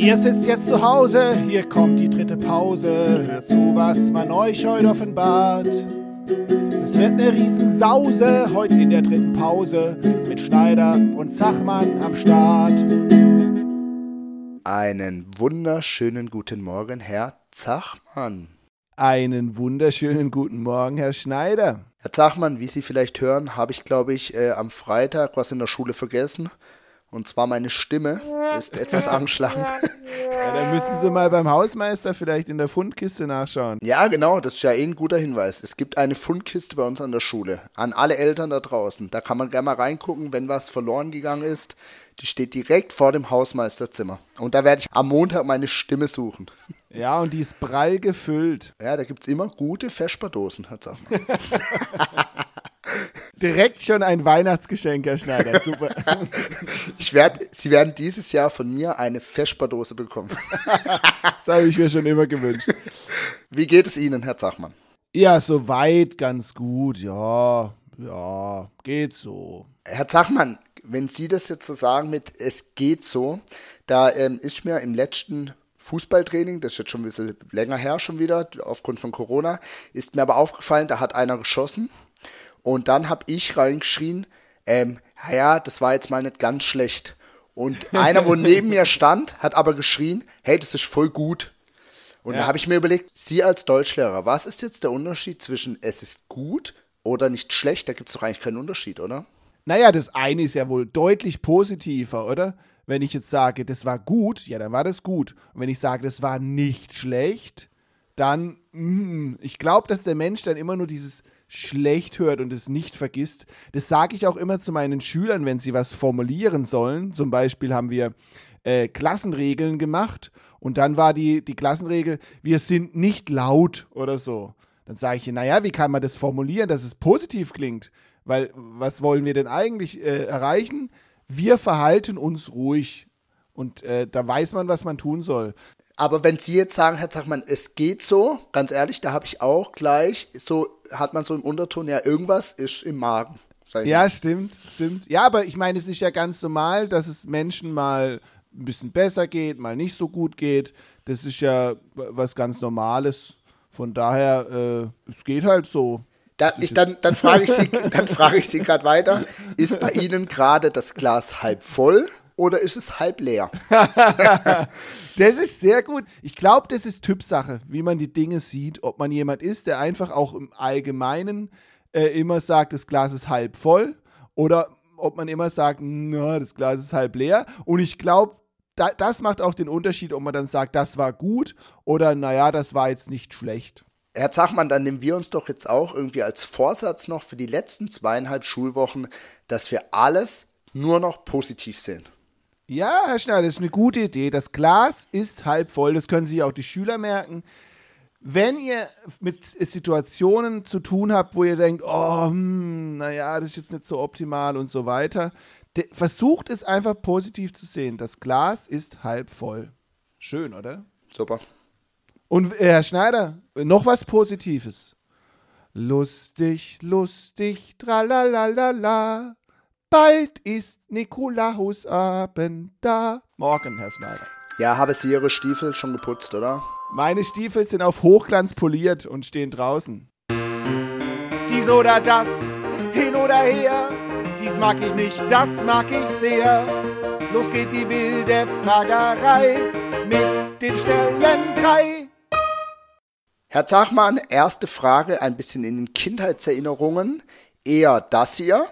Ihr sitzt jetzt zu Hause, hier kommt die dritte Pause. Hört zu, was man euch heute offenbart. Es wird eine Riesensause heute in der dritten Pause mit Schneider und Zachmann am Start. Einen wunderschönen guten Morgen, Herr Zachmann. Einen wunderschönen guten Morgen, Herr Schneider. Herr Zachmann, wie Sie vielleicht hören, habe ich, glaube ich, äh, am Freitag was in der Schule vergessen. Und zwar meine Stimme ist etwas angeschlagen. Ja, dann müssten Sie mal beim Hausmeister vielleicht in der Fundkiste nachschauen. Ja, genau, das ist ja eh ein guter Hinweis. Es gibt eine Fundkiste bei uns an der Schule. An alle Eltern da draußen. Da kann man gerne mal reingucken, wenn was verloren gegangen ist. Die steht direkt vor dem Hausmeisterzimmer. Und da werde ich am Montag meine Stimme suchen. Ja, und die ist prall gefüllt. Ja, da gibt es immer gute Vesperdosen, Herr Zachmann. Direkt schon ein Weihnachtsgeschenk, Herr Schneider. Super. Ich werd, Sie werden dieses Jahr von mir eine Vesperdose bekommen. Das habe ich mir schon immer gewünscht. Wie geht es Ihnen, Herr Zachmann? Ja, soweit ganz gut. Ja, ja, geht so. Herr Zachmann, wenn Sie das jetzt so sagen mit es geht so, da ähm, ist mir im letzten Fußballtraining, das ist jetzt schon ein bisschen länger her schon wieder, aufgrund von Corona, ist mir aber aufgefallen, da hat einer geschossen und dann habe ich reingeschrien, ähm, ja, das war jetzt mal nicht ganz schlecht. Und einer, wo neben mir stand, hat aber geschrien, hey, das ist voll gut. Und Ja. da habe ich mir überlegt, Sie als Deutschlehrer, was ist jetzt der Unterschied zwischen es ist gut oder nicht schlecht? Da gibt es doch eigentlich keinen Unterschied, oder? Naja, das eine ist ja wohl deutlich positiver, oder? Wenn ich jetzt sage, das war gut, ja, dann war das gut. Und wenn ich sage, das war nicht schlecht, dann, mm, ich glaube, dass der Mensch dann immer nur dieses schlecht hört und es nicht vergisst. Das sage ich auch immer zu meinen Schülern, wenn sie was formulieren sollen. Zum Beispiel haben wir äh, Klassenregeln gemacht und dann war die, die Klassenregel, wir sind nicht laut oder so. Dann sage ich, naja, wie kann man das formulieren, dass es positiv klingt? Weil was wollen wir denn eigentlich äh, erreichen? Wir verhalten uns ruhig. Und äh, da weiß man, was man tun soll. Aber wenn Sie jetzt sagen, Herr Zachmann, es geht so, ganz ehrlich, da habe ich auch gleich, so hat man so im Unterton, ja, irgendwas ist im Magen. Ja, mal. stimmt, stimmt. Ja, aber ich meine, es ist ja ganz normal, dass es Menschen mal ein bisschen besser geht, mal nicht so gut geht. Das ist ja was ganz Normales. Von daher, äh, es geht halt so. Da, ich, dann dann frage ich Sie, dann frage ich Sie gerade weiter, ist bei Ihnen gerade das Glas halb voll oder ist es halb leer? Das ist sehr gut. Ich glaube, das ist Typsache, wie man die Dinge sieht. Ob man jemand ist, der einfach auch im Allgemeinen äh, immer sagt, das Glas ist halb voll oder ob man immer sagt, na, das Glas ist halb leer. Und ich glaube, da, das macht auch den Unterschied, ob man dann sagt, das war gut oder naja, das war jetzt nicht schlecht. Herr Zachmann, dann nehmen wir uns doch jetzt auch irgendwie als Vorsatz noch für die letzten zweieinhalb Schulwochen, dass wir alles nur noch positiv sehen. Ja, Herr Schneider, das ist eine gute Idee. Das Glas ist halb voll, das können sich auch die Schüler merken. Wenn ihr mit Situationen zu tun habt, wo ihr denkt, oh, hm, naja, das ist jetzt nicht so optimal und so weiter, versucht es einfach positiv zu sehen. Das Glas ist halb voll. Schön, oder? Super. Und äh, Herr Schneider, noch was Positives. Lustig, lustig, tralalala. Bald ist Nikolausabend da. Morgen, Herr Schneider. Ja, habe Sie Ihre Stiefel schon geputzt, oder? Meine Stiefel sind auf Hochglanz poliert und stehen draußen. Dies oder das, hin oder her. Dies mag ich nicht, das mag ich sehr. Los geht die wilde Fragerei mit den Stellen drei. Herr Zachmann, erste Frage, ein bisschen in den Kindheitserinnerungen. Eher das hier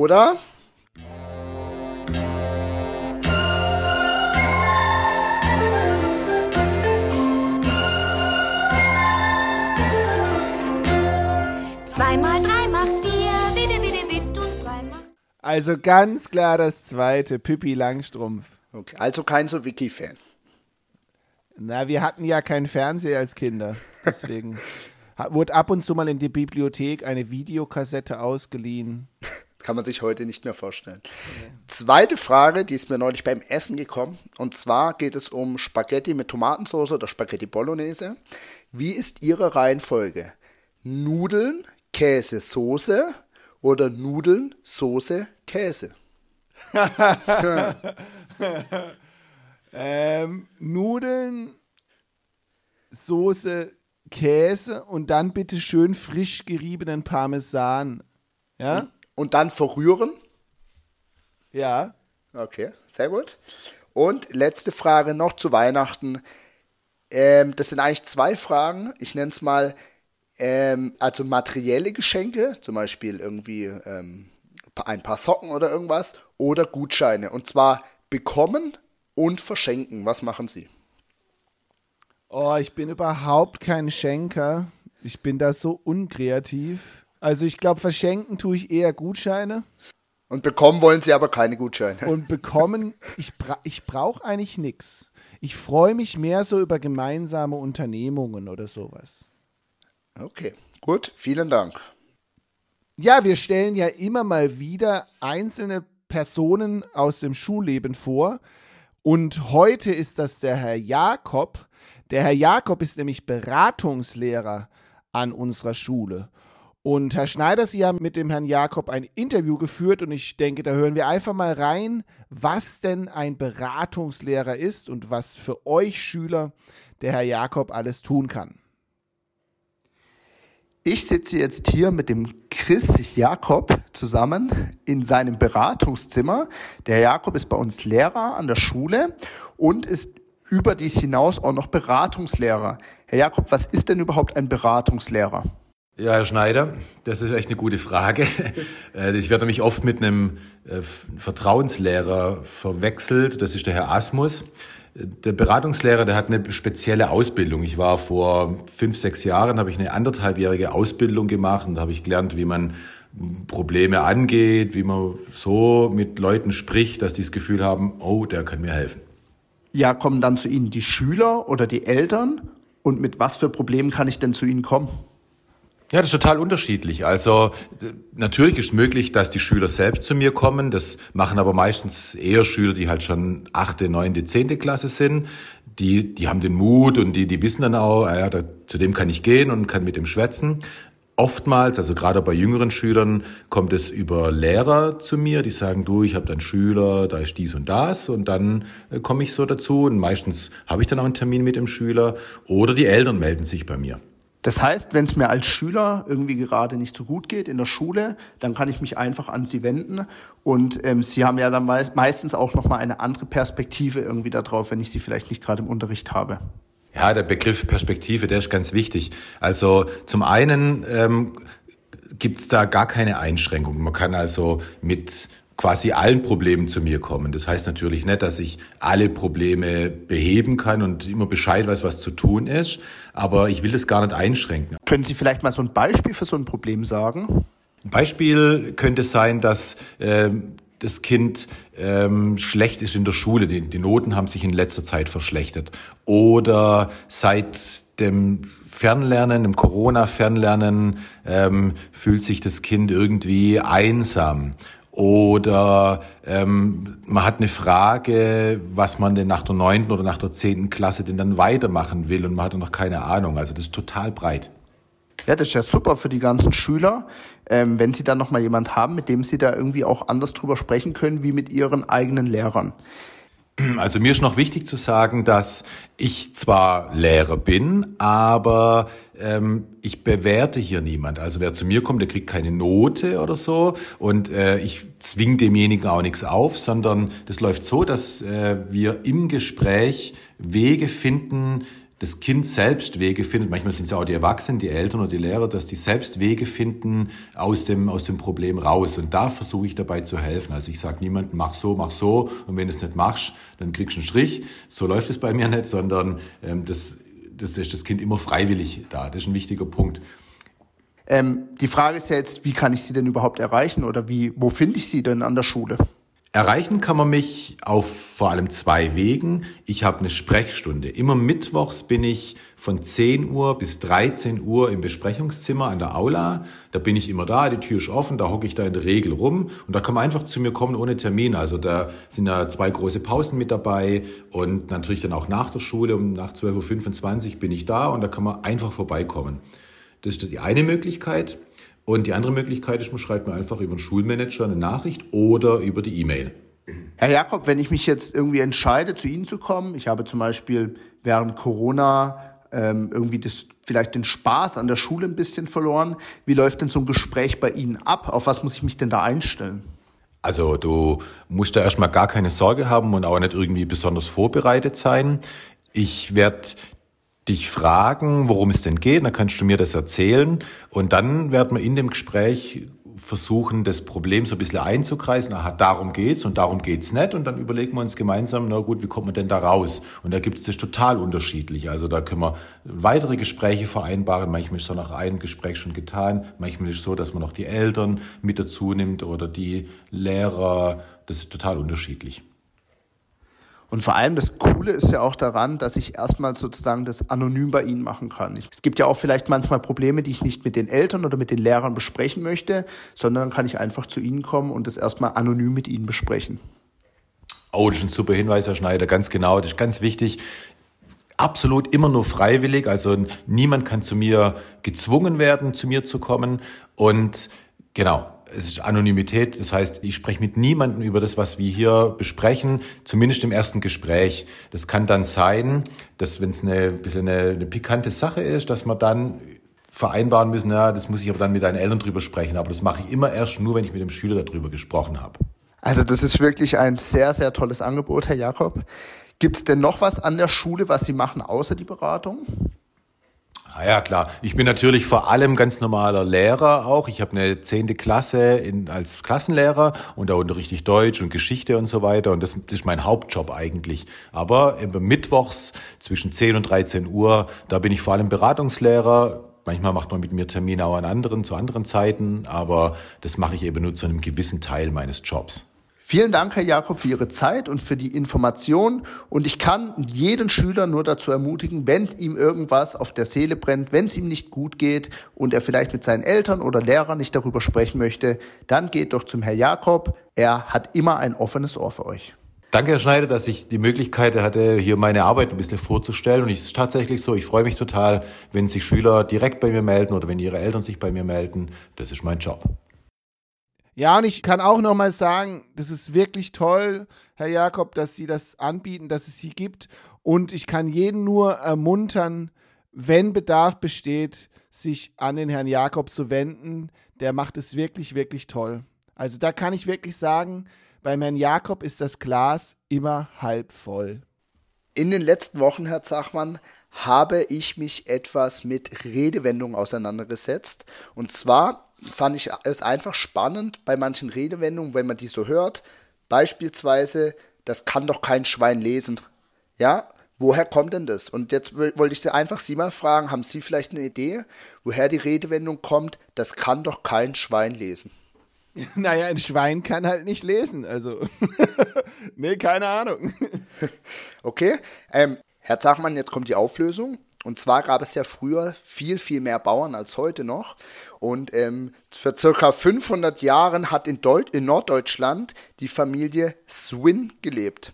oder Zwei mal drei macht vier, bitte, bitte, bitte und drei macht. Also ganz klar das zweite, Pippi Langstrumpf. Okay, also kein so Wiki-Fan. Na, wir hatten ja keinen Fernseher als Kinder. Deswegen wurde ab und zu mal in die Bibliothek eine Videokassette ausgeliehen. Kann man sich heute nicht mehr vorstellen. Zweite Frage, die ist mir neulich beim Essen gekommen. Und zwar geht es um Spaghetti mit Tomatensauce oder Spaghetti Bolognese. Wie ist Ihre Reihenfolge? Nudeln, Käse, Soße oder Nudeln, Soße, Käse? Ähm, Nudeln, Soße, Käse und dann bitte schön frisch geriebenen Parmesan. Ja? Und dann verrühren. Ja. Okay, sehr gut. Und letzte Frage noch zu Weihnachten. Ähm, das sind eigentlich zwei Fragen. Ich nenne es mal, ähm, also materielle Geschenke, zum Beispiel irgendwie ähm, ein paar Socken oder irgendwas, oder Gutscheine. Und zwar bekommen und verschenken. Was machen Sie? Oh, ich bin überhaupt kein Schenker. Ich bin da so unkreativ. Also ich glaube, verschenken tue ich eher Gutscheine Und bekommen wollen Sie aber keine Gutscheine. und bekommen, ich, bra ich brauche eigentlich nichts. Ich freue mich mehr so über gemeinsame Unternehmungen oder sowas. Okay, gut, vielen Dank. Ja, wir stellen ja immer mal wieder einzelne Personen aus dem Schulleben vor. Und heute ist das der Herr Jakob. Der Herr Jakob ist nämlich Beratungslehrer an unserer Schule. Und Herr Schneider, Sie haben mit dem Herrn Jakob ein Interview geführt und ich denke, da hören wir einfach mal rein, was denn ein Beratungslehrer ist und was für euch Schüler der Herr Jakob alles tun kann. Ich sitze jetzt hier mit dem Chris Jakob zusammen in seinem Beratungszimmer. Der Jakob ist bei uns Lehrer an der Schule und ist über dies hinaus auch noch Beratungslehrer. Herr Jakob, was ist denn überhaupt ein Beratungslehrer? Ja, Herr Schneider, das ist echt eine gute Frage. Äh, Ich werde nämlich oft mit einem äh, Vertrauenslehrer verwechselt. Das ist der Herr Asmus. Der Beratungslehrer, der hat eine spezielle Ausbildung. Ich war vor fünf, sechs Jahren, habe ich eine anderthalbjährige Ausbildung gemacht und da habe ich gelernt, wie man Probleme angeht, wie man so mit Leuten spricht, dass die das Gefühl haben, oh, der kann mir helfen. Ja, kommen dann zu Ihnen die Schüler oder die Eltern? Und mit was für Problemen kann ich denn zu Ihnen kommen? Ja, das ist total unterschiedlich. Also natürlich ist möglich, dass die Schüler selbst zu mir kommen. Das machen aber meistens eher Schüler, die halt schon achte, neunte, zehnte Klasse sind. Die, die haben den Mut und die, die wissen dann auch, ah ja, da, zu dem kann ich gehen und kann mit dem schwätzen. Oftmals, also gerade bei jüngeren Schülern, kommt es über Lehrer zu mir, die sagen, du, ich habe da einen Schüler, da ist dies und das und dann äh, komme ich so dazu und meistens habe ich dann auch einen Termin mit dem Schüler oder die Eltern melden sich bei mir. Das heißt, wenn es mir als Schüler irgendwie gerade nicht so gut geht in der Schule, dann kann ich mich einfach an Sie wenden und ähm, Sie haben ja dann mei- meistens auch noch mal eine andere Perspektive irgendwie darauf, wenn ich Sie vielleicht nicht gerade im Unterricht habe. Ja, der Begriff Perspektive, der ist ganz wichtig. Also zum einen ähm, gibt's da gar keine Einschränkungen. Man kann also mit quasi allen Problemen zu mir kommen. Das heißt natürlich nicht, dass ich alle Probleme beheben kann und immer Bescheid weiß, was zu tun ist, aber ich will das gar nicht einschränken. Können Sie vielleicht mal so ein Beispiel für so ein Problem sagen? Ein Beispiel könnte sein, dass ähm, das Kind ähm, schlecht ist in der Schule. Die, die Noten haben sich in letzter Zeit verschlechtert. Oder seit dem Fernlernen, dem Corona-Fernlernen, ähm, fühlt sich das Kind irgendwie einsam. Oder ähm, man hat eine Frage, was man denn nach der neunten oder nach der zehnten Klasse denn dann weitermachen will und man hat noch keine Ahnung. Also das ist total breit. Ja, das ist ja super für die ganzen Schüler, ähm, wenn Sie dann noch mal jemand haben, mit dem Sie da irgendwie auch anders drüber sprechen können, wie mit Ihren eigenen Lehrern. Also mir ist noch wichtig zu sagen, dass ich zwar Lehrer bin, aber ähm, ich bewerte hier niemand. Also wer zu mir kommt, der kriegt keine Note oder so und äh, ich zwing demjenigen auch nichts auf, sondern das läuft so, dass äh, wir im Gespräch Wege finden, das Kind selbst Wege findet, manchmal sind es ja auch die Erwachsenen, die Eltern oder die Lehrer, dass die selbst Wege finden aus dem, aus dem Problem raus. Und da versuche ich dabei zu helfen. Also ich sage niemandem, mach so, mach so. Und wenn du es nicht machst, dann kriegst du einen Strich. So läuft es bei mir nicht, sondern ähm, das, das ist das Kind immer freiwillig da. Das ist ein wichtiger Punkt. Ähm, die Frage ist ja jetzt, wie kann ich Sie denn überhaupt erreichen oder wie, wo finde ich Sie denn an der Schule? Erreichen kann man mich auf vor allem zwei Wegen. Ich habe eine Sprechstunde. Immer mittwochs bin ich von 10 Uhr bis 13 Uhr im Besprechungszimmer an der Aula. Da bin ich immer da, die Tür ist offen, da hocke ich da in der Regel rum und da kann man einfach zu mir kommen ohne Termin. Also da sind ja zwei große Pausen mit dabei und natürlich dann auch nach der Schule um nach 12.25 Uhr bin ich da und da kann man einfach vorbeikommen. Das ist die eine Möglichkeit. Und die andere Möglichkeit ist, man schreibt mir einfach über den Schulmanager eine Nachricht oder über die E-Mail. Herr Jakob, wenn ich mich jetzt irgendwie entscheide, zu Ihnen zu kommen, ich habe zum Beispiel während Corona ähm, irgendwie das, vielleicht den Spaß an der Schule ein bisschen verloren. Wie läuft denn so ein Gespräch bei Ihnen ab? Auf was muss ich mich denn da einstellen? Also du musst da erstmal gar keine Sorge haben und auch nicht irgendwie besonders vorbereitet sein. Ich werde dich fragen, worum es denn geht, dann kannst du mir das erzählen und dann werden wir in dem Gespräch versuchen, das Problem so ein bisschen einzukreisen. Aha, darum geht's und darum geht's nicht. Und dann überlegen wir uns gemeinsam, na gut, wie kommt man denn da raus? Und da gibt es das total unterschiedlich. Also da können wir weitere Gespräche vereinbaren. Manchmal ist so nach einem Gespräch schon getan. Manchmal ist es so, dass man noch die Eltern mit dazu nimmt oder die Lehrer. Das ist total unterschiedlich. Und vor allem das Coole ist ja auch daran, dass ich erstmal sozusagen das anonym bei Ihnen machen kann. Es gibt ja auch vielleicht manchmal Probleme, die ich nicht mit den Eltern oder mit den Lehrern besprechen möchte, sondern dann kann ich einfach zu Ihnen kommen und das erstmal anonym mit Ihnen besprechen. Oh, das ist ein super Hinweis, Herr Schneider, ganz genau. Das ist ganz wichtig. Absolut immer nur freiwillig. Also niemand kann zu mir gezwungen werden, zu mir zu kommen. Und genau, es ist Anonymität, das heißt, ich spreche mit niemandem über das, was wir hier besprechen, zumindest im ersten Gespräch. Das kann dann sein, dass wenn es eine bisschen eine, eine pikante Sache ist, dass man dann vereinbaren müssen, ja, das muss ich aber dann mit deinen Eltern drüber sprechen. Aber das mache ich immer erst nur, wenn ich mit dem Schüler darüber gesprochen habe. Also das ist wirklich ein sehr, sehr tolles Angebot, Herr Jakob. Gibt es denn noch was an der Schule, was Sie machen, außer die Beratung? Ah ja, klar. Ich bin natürlich vor allem ganz normaler Lehrer auch. Ich habe eine zehnte Klasse in, als Klassenlehrer und da unterrichte ich Deutsch und Geschichte und so weiter. Und das, ist mein Hauptjob eigentlich. Aber mittwochs zwischen 10 und 13 Uhr, da bin ich vor allem Beratungslehrer. Manchmal macht man mit mir Termine auch an anderen, zu anderen Zeiten, aber das mache ich eben nur zu einem gewissen Teil meines Jobs. Vielen Dank, Herr Jakob, für Ihre Zeit und für die Information. Und ich kann jeden Schüler nur dazu ermutigen, wenn ihm irgendwas auf der Seele brennt, wenn es ihm nicht gut geht und er vielleicht mit seinen Eltern oder Lehrern nicht darüber sprechen möchte, dann geht doch zum Herr Jakob. Er hat immer ein offenes Ohr für euch. Danke, Herr Schneider, dass ich die Möglichkeit hatte, hier meine Arbeit ein bisschen vorzustellen. Und es ist tatsächlich so, ich freue mich total, wenn sich Schüler direkt bei mir melden oder wenn ihre Eltern sich bei mir melden. Das ist mein Job. Ja, und ich kann auch nochmal sagen, das ist wirklich toll, Herr Jakob, dass Sie das anbieten, dass es Sie gibt. Und ich kann jeden nur ermuntern, wenn Bedarf besteht, sich an den Herrn Jakob zu wenden. Der macht es wirklich, wirklich toll. Also da kann ich wirklich sagen, beim Herrn Jakob ist das Glas immer halb voll. In den letzten Wochen, Herr Zachmann, habe ich mich etwas mit Redewendungen auseinandergesetzt. Und zwar fand ich es einfach spannend bei manchen Redewendungen, wenn man die so hört. Beispielsweise, das kann doch kein Schwein lesen. Ja, woher kommt denn das? Und jetzt wollte ich einfach Sie mal fragen, haben Sie vielleicht eine Idee, woher die Redewendung kommt, das kann doch kein Schwein lesen? Naja, ein Schwein kann halt nicht lesen, also. nee, keine Ahnung. okay, ähm, Herr Zachmann, jetzt kommt die Auflösung. Und zwar gab es ja früher viel, viel mehr Bauern als heute noch. Und ähm, für circa 500 Jahren hat in, Deut in Norddeutschland die Familie Swin gelebt.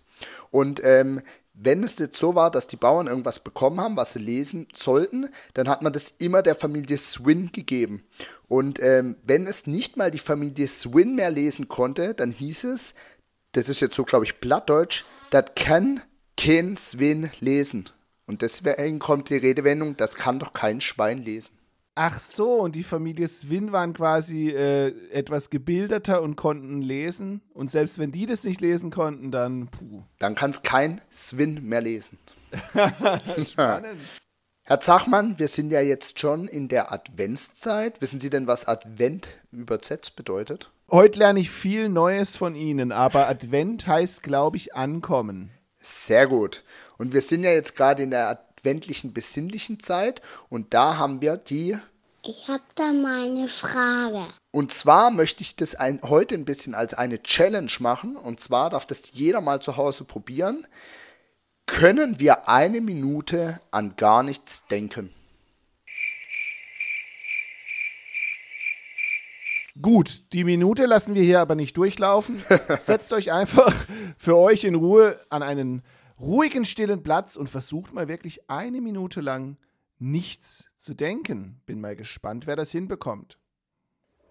Und ähm, wenn es jetzt so war, dass die Bauern irgendwas bekommen haben, was sie lesen sollten, dann hat man das immer der Familie Swin gegeben. Und ähm, wenn es nicht mal die Familie Swin mehr lesen konnte, dann hieß es, das ist jetzt so, glaube ich, plattdeutsch, das kann kein Swin lesen. Und deswegen kommt die Redewendung, das kann doch kein Schwein lesen. Ach so, und die Familie Swin waren quasi äh, etwas gebildeter und konnten lesen. Und selbst wenn die das nicht lesen konnten, dann puh. Dann kann es kein Swin mehr lesen. Spannend. Herr Zachmann, wir sind ja jetzt schon in der Adventszeit. Wissen Sie denn, was Advent übersetzt bedeutet? Heute lerne ich viel Neues von Ihnen, aber Advent heißt, glaube ich, ankommen. Sehr gut. Und wir sind ja jetzt gerade in der adventlichen, besinnlichen Zeit und da haben wir die Ich habe da mal eine Frage. Und zwar möchte ich das ein, heute ein bisschen als eine Challenge machen. Und zwar darf das jeder mal zu Hause probieren. Können wir eine Minute an gar nichts denken? Gut, die Minute lassen wir hier aber nicht durchlaufen. Setzt euch einfach für euch in Ruhe an einen ruhigen, stillen Platz und versucht mal wirklich eine Minute lang nichts zu denken. Bin mal gespannt, wer das hinbekommt.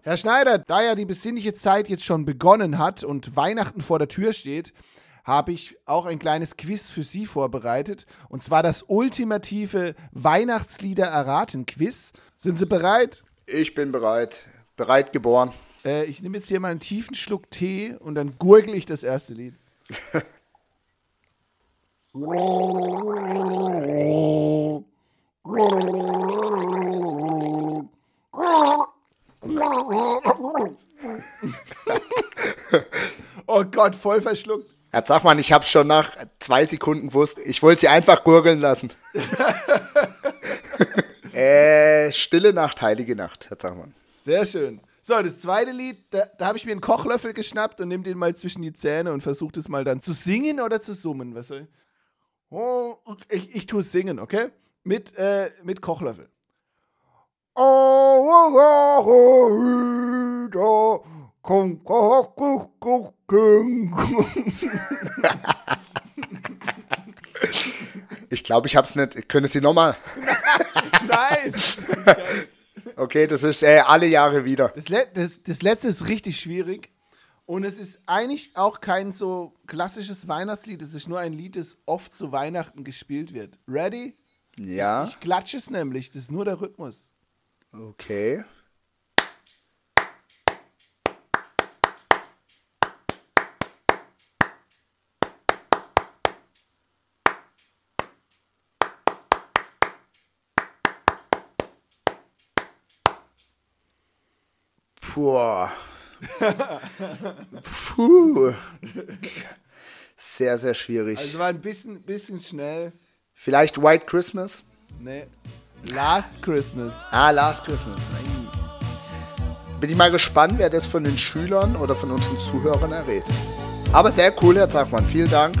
Herr Schneider, da ja die besinnliche Zeit jetzt schon begonnen hat und Weihnachten vor der Tür steht, habe ich auch ein kleines Quiz für Sie vorbereitet. Und zwar das ultimative Weihnachtslieder erraten Quiz. Sind Sie bereit? Ich bin bereit. Bereit geboren. Äh, ich nehme jetzt hier mal einen tiefen Schluck Tee und dann gurgel ich das erste Lied. oh Gott, voll verschluckt. Herr Zachmann, ich habe schon nach zwei Sekunden gewusst. Ich wollte Sie einfach gurgeln lassen. äh, stille Nacht, heilige Nacht, Herr Zachmann. Sehr schön. So, das zweite Lied, da, da habe ich mir einen Kochlöffel geschnappt und nehme den mal zwischen die Zähne und versuche das mal dann zu singen oder zu summen. Was soll ich? Oh, ich, ich tue singen, okay? Mit, äh, mit Kochlöffel. Ich glaube, ich habe es nicht. Können Sie nochmal? Nein! Okay, das ist äh, alle Jahre wieder. Das, Le das, das letzte ist richtig schwierig. Und es ist eigentlich auch kein so klassisches Weihnachtslied. Es ist nur ein Lied, das oft zu Weihnachten gespielt wird. Ready? Ja, Ich klatsche es nämlich. Das ist nur der Rhythmus. okay. Puh. Puh. Sehr, sehr schwierig. Also war ein bisschen, bisschen schnell. Vielleicht White Christmas? Nee. Last Christmas. Ah, Last Christmas. Bin ich mal gespannt, wer das von den Schülern oder von unseren Zuhörern errät. Aber sehr cool, Herr Zachmann. Vielen Dank.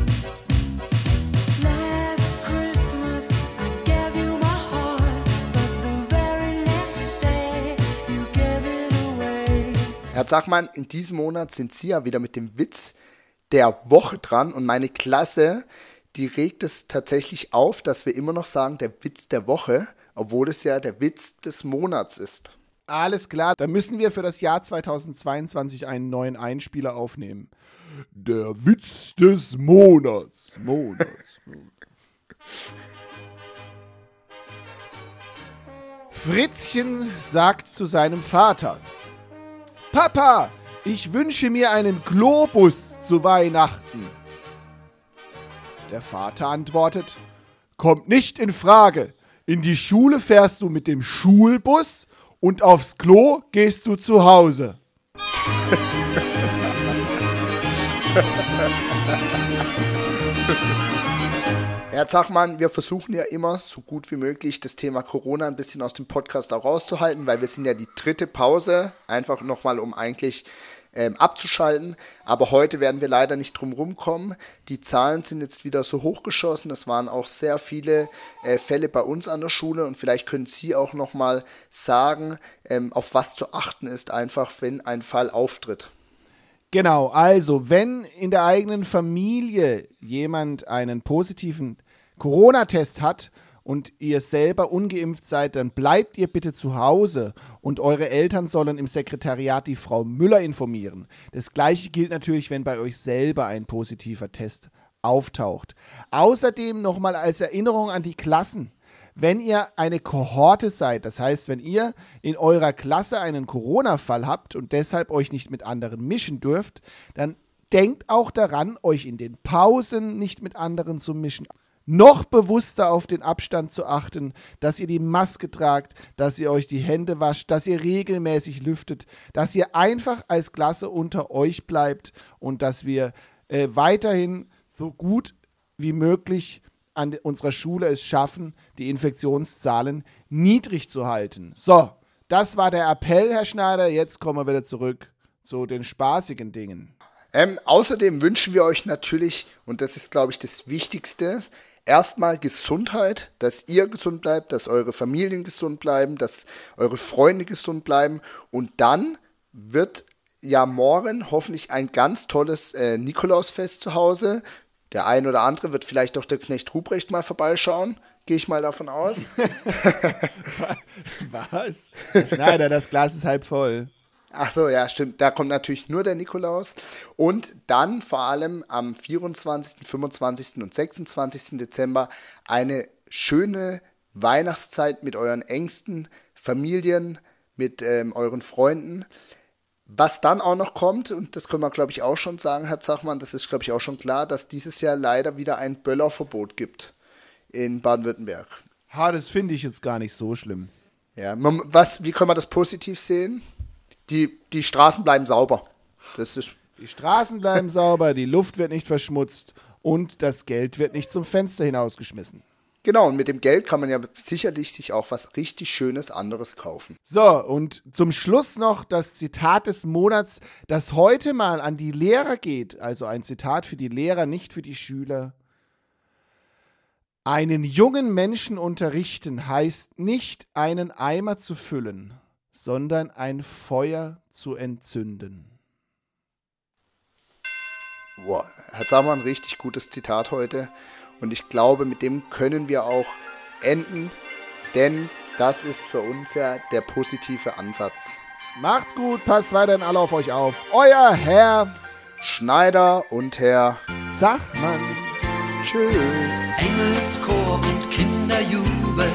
Herr Zachmann, in diesem Monat sind Sie ja wieder mit dem Witz der Woche dran und meine Klasse, die regt es tatsächlich auf, dass wir immer noch sagen, der Witz der Woche, obwohl es ja der Witz des Monats ist. Alles klar, dann müssen wir für das Jahr 2022 einen neuen Einspieler aufnehmen. Der Witz des Monats. Monats. Monats. Fritzchen sagt zu seinem Vater: Papa, ich wünsche mir einen Globus zu Weihnachten. Der Vater antwortet: Kommt nicht in Frage. In die Schule fährst du mit dem Schulbus und aufs Klo gehst du zu Hause. Herr Zachmann, wir versuchen ja immer so gut wie möglich das Thema Corona ein bisschen aus dem Podcast auch rauszuhalten, weil wir sind ja die dritte Pause, einfach nochmal um eigentlich ähm, abzuschalten. Aber heute werden wir leider nicht drum rumkommen. Die Zahlen sind jetzt wieder so hochgeschossen. Es waren auch sehr viele äh, Fälle bei uns an der Schule und vielleicht können Sie auch nochmal sagen, ähm, auf was zu achten ist, einfach wenn ein Fall auftritt. Genau, also wenn in der eigenen Familie jemand einen positiven Corona-Test hat und ihr selber ungeimpft seid, dann bleibt ihr bitte zu Hause und eure Eltern sollen im Sekretariat die Frau Müller informieren. Das gleiche gilt natürlich, wenn bei euch selber ein positiver Test auftaucht. Außerdem nochmal als Erinnerung an die Klassen. Wenn ihr eine Kohorte seid, das heißt, wenn ihr in eurer Klasse einen Corona-Fall habt und deshalb euch nicht mit anderen mischen dürft, dann denkt auch daran, euch in den Pausen nicht mit anderen zu mischen. Noch bewusster auf den Abstand zu achten, dass ihr die Maske tragt, dass ihr euch die Hände wascht, dass ihr regelmäßig lüftet, dass ihr einfach als Klasse unter euch bleibt und dass wir äh, weiterhin so gut wie möglich an unserer Schule es schaffen, die Infektionszahlen niedrig zu halten. So, Das war der Appell, Herr Schneider. Jetzt kommen wir wieder zurück zu den spaßigen Dingen. Ähm, außerdem wünschen wir euch natürlich, und das ist, glaube ich, das Wichtigste, erstmal Gesundheit, dass ihr gesund bleibt, dass eure Familien gesund bleiben, dass eure Freunde gesund bleiben. Und dann wird ja morgen hoffentlich ein ganz tolles äh, Nikolausfest zu Hause. Der ein oder andere wird vielleicht auch der Knecht Ruprecht mal vorbeischauen. Gehe ich mal davon aus. Was? Schneider, das Glas ist halb voll. Ach so, ja, stimmt. Da kommt natürlich nur der Nikolaus. Und dann vor allem am 24., 25. und 26. Dezember eine schöne Weihnachtszeit mit euren engsten Familien, mit ähm, euren Freunden. Was dann auch noch kommt, und das können wir, glaube ich, auch schon sagen, Herr Zachmann, das ist, glaube ich, auch schon klar, dass dieses Jahr leider wieder ein Böllerverbot gibt in Baden-Württemberg. Ha, das finde ich jetzt gar nicht so schlimm. Ja, man, was, wie können wir das positiv sehen? Die, die Straßen bleiben sauber. Das ist, Die Straßen bleiben sauber, die Luft wird nicht verschmutzt und das Geld wird nicht zum Fenster hinausgeschmissen. genau, und mit dem Geld kann man ja sicherlich sich auch was richtig Schönes anderes kaufen. So, und zum Schluss noch das Zitat des Monats, das heute mal an die Lehrer geht. Also ein Zitat für die Lehrer, nicht für die Schüler. Einen jungen Menschen unterrichten heißt nicht einen Eimer zu füllen, sondern ein Feuer zu entzünden. Boah, Herr Zahmann, richtig gutes Zitat heute. Und ich glaube, mit dem können wir auch enden, denn das ist für uns ja der positive Ansatz. Macht's gut, passt weiterhin alle auf euch auf. Euer Herr Schneider und Herr Zachmann. Tschüss. Engelschor und Kinderjubel,